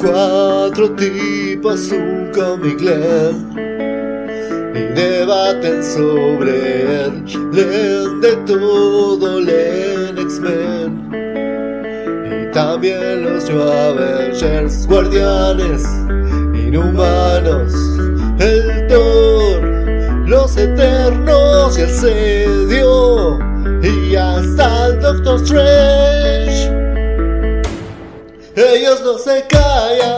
Cuatro tipos, un leen y debaten sobre él. Leen de todo, leen X-Men y también los New Avengers, guardianes, inhumanos, el Thor, los eternos y el sedio y hasta el Doctor Strange. Ellos no se callan, te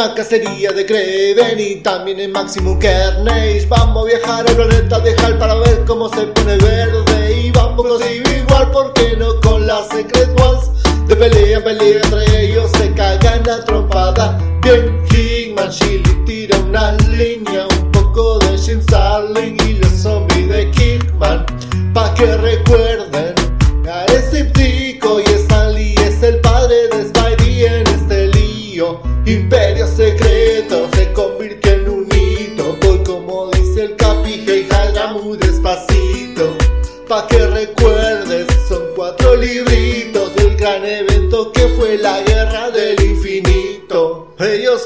La cacería de Kraven y también en Maximum Carnage Vamos a viajar al planeta de Hal para ver cómo se pone verde Y vamos a igual, ¿por qué no con las Secret Ones? De pelea pelea entre ellos se cagan a trompada. Bien, Hickman, Chili tira una línea Un poco de Jim Starling y los zombies de Kickman Pa' que recuerden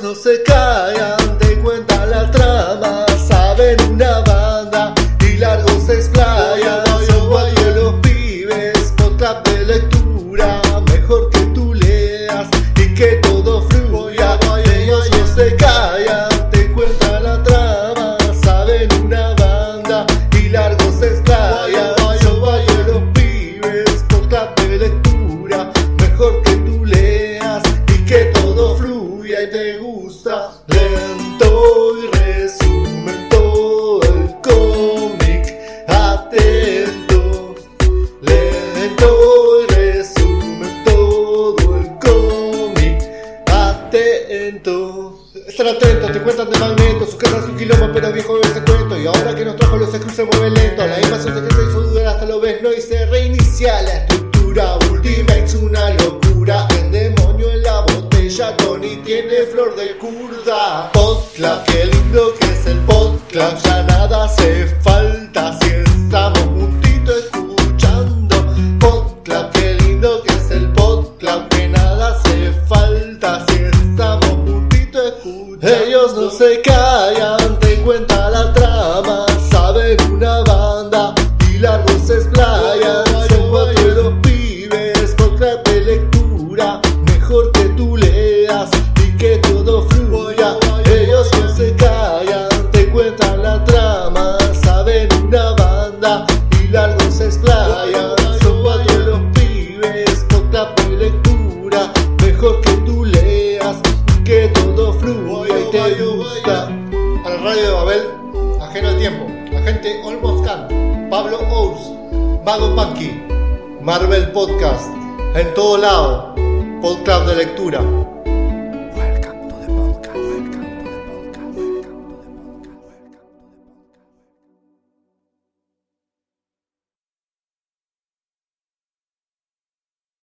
no se callan, te cuentan la trama, saben una Estar te cuentan de Magneto, su casa es un quilombo, pero viejo ese cuento. Y ahora que nos trajo los Screws se mueve lento, la invasión secreta hizo dudar hasta lo ves, no y se reinicia la estructura. Ultimate es una locura, el demonio en la botella, Tony tiene flor de curda. Podclub, qué lindo que es el podclub, ya nada hace falta si callan, te cuenta ajeno al tiempo, la gente Almost Can, Pablo Ous, Mago Punky, Marvel Podcast, en todo lado, podcast de lectura.